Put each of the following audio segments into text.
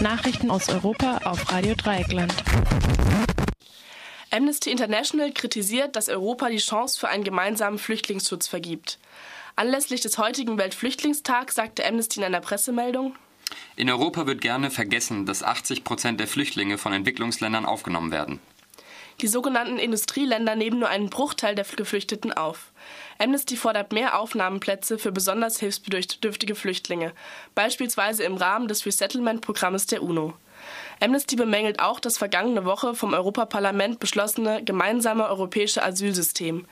Nachrichten aus Europa auf Radio Dreieckland. Amnesty International kritisiert, dass Europa die Chance für einen gemeinsamen Flüchtlingsschutz vergibt. Anlässlich des heutigen Weltflüchtlingstags sagte Amnesty in einer Pressemeldung, in Europa wird gerne vergessen, dass 80 Prozent der Flüchtlinge von Entwicklungsländern aufgenommen werden. Die sogenannten Industrieländer nehmen nur einen Bruchteil der Geflüchteten auf. Amnesty fordert mehr Aufnahmeplätze für besonders hilfsbedürftige Flüchtlinge, beispielsweise im Rahmen des Resettlement-Programmes der UNO. Amnesty bemängelt auch das vergangene Woche vom Europaparlament beschlossene gemeinsame europäische Asylsystem.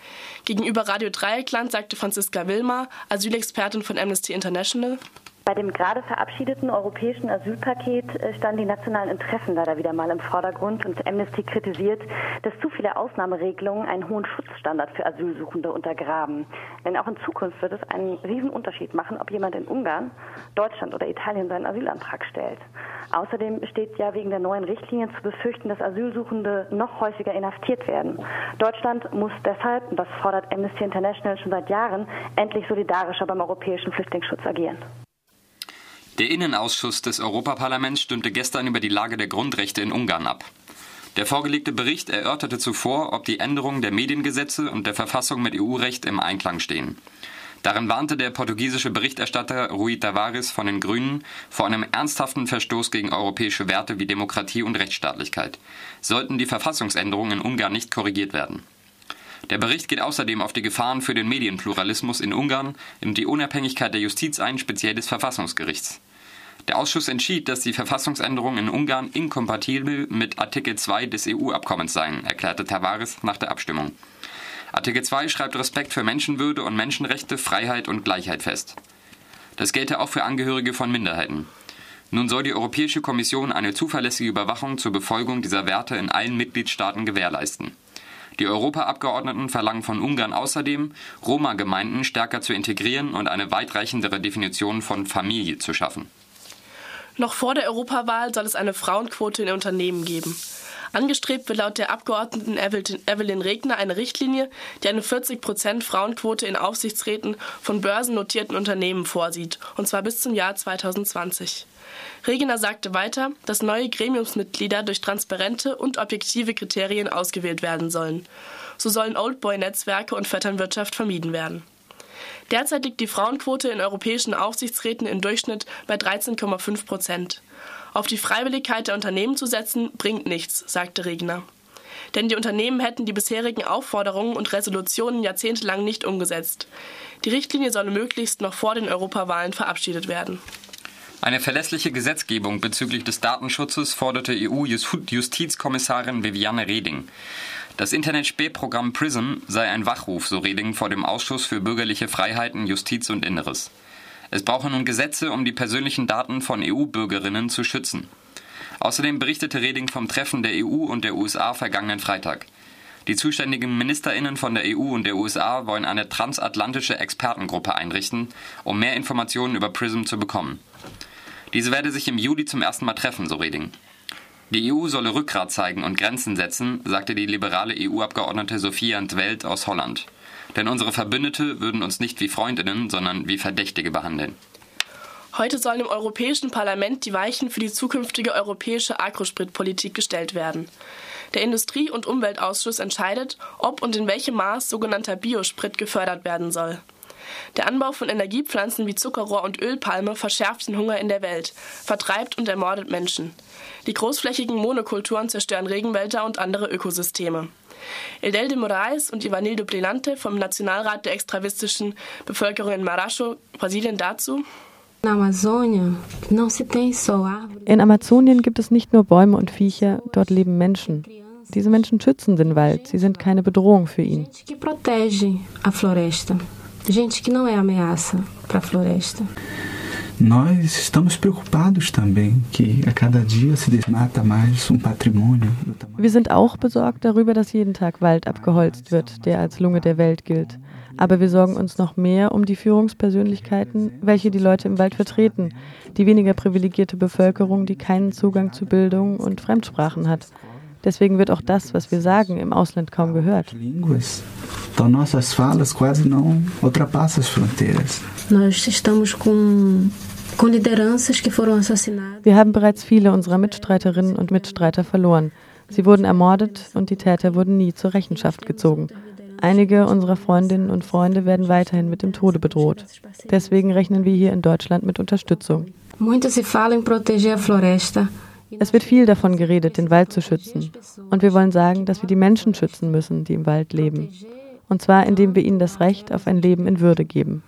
Gegenüber Radio Dreieckland sagte Franziska Wilmer, Asylexpertin von Amnesty International, bei dem gerade verabschiedeten europäischen Asylpaket äh, standen die nationalen Interessen leider wieder mal im Vordergrund und Amnesty kritisiert, dass zu viele Ausnahmeregelungen einen hohen Schutzstandard für Asylsuchende untergraben. Denn auch in Zukunft wird es einen riesen Unterschied machen, ob jemand in Ungarn, Deutschland oder Italien seinen Asylantrag stellt. Außerdem besteht ja wegen der neuen Richtlinien zu befürchten, dass Asylsuchende noch häufiger inhaftiert werden. Deutschland muss deshalb, und das fordert Amnesty International schon seit Jahren, endlich solidarischer beim europäischen Flüchtlingsschutz agieren. Der Innenausschuss des Europaparlaments stimmte gestern über die Lage der Grundrechte in Ungarn ab. Der vorgelegte Bericht erörterte zuvor, ob die Änderungen der Mediengesetze und der Verfassung mit EU-Recht im Einklang stehen. Darin warnte der portugiesische Berichterstatter Rui Tavares von den Grünen vor einem ernsthaften Verstoß gegen europäische Werte wie Demokratie und Rechtsstaatlichkeit, sollten die Verfassungsänderungen in Ungarn nicht korrigiert werden. Der Bericht geht außerdem auf die Gefahren für den Medienpluralismus in Ungarn und die Unabhängigkeit der Justiz ein, speziell des Verfassungsgerichts. Der Ausschuss entschied, dass die Verfassungsänderungen in Ungarn inkompatibel mit Artikel 2 des EU-Abkommens seien, erklärte Tavares nach der Abstimmung. Artikel 2 schreibt Respekt für Menschenwürde und Menschenrechte, Freiheit und Gleichheit fest. Das gelte auch für Angehörige von Minderheiten. Nun soll die Europäische Kommission eine zuverlässige Überwachung zur Befolgung dieser Werte in allen Mitgliedstaaten gewährleisten. Die Europaabgeordneten verlangen von Ungarn außerdem, Roma-Gemeinden stärker zu integrieren und eine weitreichendere Definition von Familie zu schaffen. Noch vor der Europawahl soll es eine Frauenquote in Unternehmen geben. Angestrebt wird laut der Abgeordneten Evelyn Regner eine Richtlinie, die eine 40 Prozent Frauenquote in Aufsichtsräten von börsennotierten Unternehmen vorsieht, und zwar bis zum Jahr 2020. Regner sagte weiter, dass neue Gremiumsmitglieder durch transparente und objektive Kriterien ausgewählt werden sollen. So sollen Oldboy-Netzwerke und Vetternwirtschaft vermieden werden. Derzeit liegt die Frauenquote in europäischen Aufsichtsräten im Durchschnitt bei 13,5 Prozent. Auf die Freiwilligkeit der Unternehmen zu setzen, bringt nichts, sagte Regner. Denn die Unternehmen hätten die bisherigen Aufforderungen und Resolutionen jahrzehntelang nicht umgesetzt. Die Richtlinie solle möglichst noch vor den Europawahlen verabschiedet werden. Eine verlässliche Gesetzgebung bezüglich des Datenschutzes forderte EU-Justizkommissarin Viviane Reding. Das Internet-Spähprogramm PRISM sei ein Wachruf, so Reding vor dem Ausschuss für bürgerliche Freiheiten, Justiz und Inneres. Es brauche nun Gesetze, um die persönlichen Daten von EU-Bürgerinnen zu schützen. Außerdem berichtete Reding vom Treffen der EU und der USA vergangenen Freitag. Die zuständigen Ministerinnen von der EU und der USA wollen eine transatlantische Expertengruppe einrichten, um mehr Informationen über PRISM zu bekommen. Diese werde sich im Juli zum ersten Mal treffen, so Reding. Die EU solle Rückgrat zeigen und Grenzen setzen, sagte die liberale EU-Abgeordnete Sophia Welt aus Holland. Denn unsere Verbündete würden uns nicht wie Freundinnen, sondern wie Verdächtige behandeln. Heute sollen im Europäischen Parlament die Weichen für die zukünftige europäische Agrospritpolitik gestellt werden. Der Industrie- und Umweltausschuss entscheidet, ob und in welchem Maß sogenannter Biosprit gefördert werden soll. Der Anbau von Energiepflanzen wie Zuckerrohr und Ölpalme verschärft den Hunger in der Welt, vertreibt und ermordet Menschen. Die großflächigen Monokulturen zerstören Regenwälder und andere Ökosysteme. Eldel de Moraes und Ivanildo Plenante vom Nationalrat der extravistischen Bevölkerung in Maracho, Brasilien dazu. In Amazonien gibt es nicht nur Bäume und Viecher, dort leben Menschen. Diese Menschen schützen den Wald, sie sind keine Bedrohung für ihn. Gente que não é ameaça para a floresta. Nós estamos preocupados também que a cada dia se desmata mais um patrimônio. Wir sind auch besorgt darüber, dass jeden Tag Wald abgeholzt wird, der als Lunge der Welt gilt. Aber wir sorgen uns noch mehr um die Führungspersönlichkeiten, welche die Leute im Wald vertreten, die weniger privilegierte Bevölkerung, die keinen Zugang zu Bildung und Fremdsprachen hat. Deswegen wird auch das, was wir sagen, im Ausland kaum gehört. Então nossas falas quase não ultrapassam as fronteiras. Nós estamos com Wir haben bereits viele unserer Mitstreiterinnen und Mitstreiter verloren. Sie wurden ermordet und die Täter wurden nie zur Rechenschaft gezogen. Einige unserer Freundinnen und Freunde werden weiterhin mit dem Tode bedroht. Deswegen rechnen wir hier in Deutschland mit Unterstützung. Es wird viel davon geredet, den Wald zu schützen. Und wir wollen sagen, dass wir die Menschen schützen müssen, die im Wald leben. Und zwar indem wir ihnen das Recht auf ein Leben in Würde geben.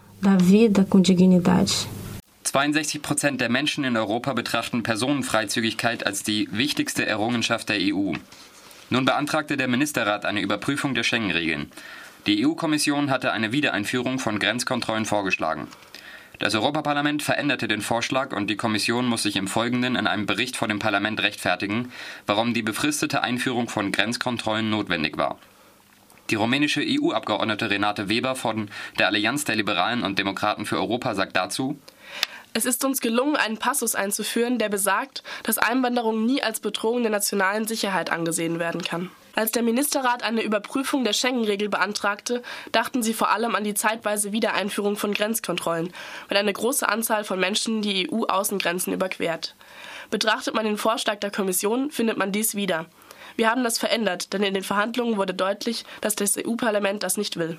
62 Prozent der Menschen in Europa betrachten Personenfreizügigkeit als die wichtigste Errungenschaft der EU. Nun beantragte der Ministerrat eine Überprüfung der Schengen-Regeln. Die EU-Kommission hatte eine Wiedereinführung von Grenzkontrollen vorgeschlagen. Das Europaparlament veränderte den Vorschlag und die Kommission muss sich im Folgenden in einem Bericht vor dem Parlament rechtfertigen, warum die befristete Einführung von Grenzkontrollen notwendig war. Die rumänische EU-Abgeordnete Renate Weber von der Allianz der Liberalen und Demokraten für Europa sagt dazu, es ist uns gelungen, einen Passus einzuführen, der besagt, dass Einwanderung nie als Bedrohung der nationalen Sicherheit angesehen werden kann. Als der Ministerrat eine Überprüfung der Schengen-Regel beantragte, dachten sie vor allem an die zeitweise Wiedereinführung von Grenzkontrollen, wenn eine große Anzahl von Menschen die EU-Außengrenzen überquert. Betrachtet man den Vorschlag der Kommission, findet man dies wieder. Wir haben das verändert, denn in den Verhandlungen wurde deutlich, dass das EU-Parlament das nicht will.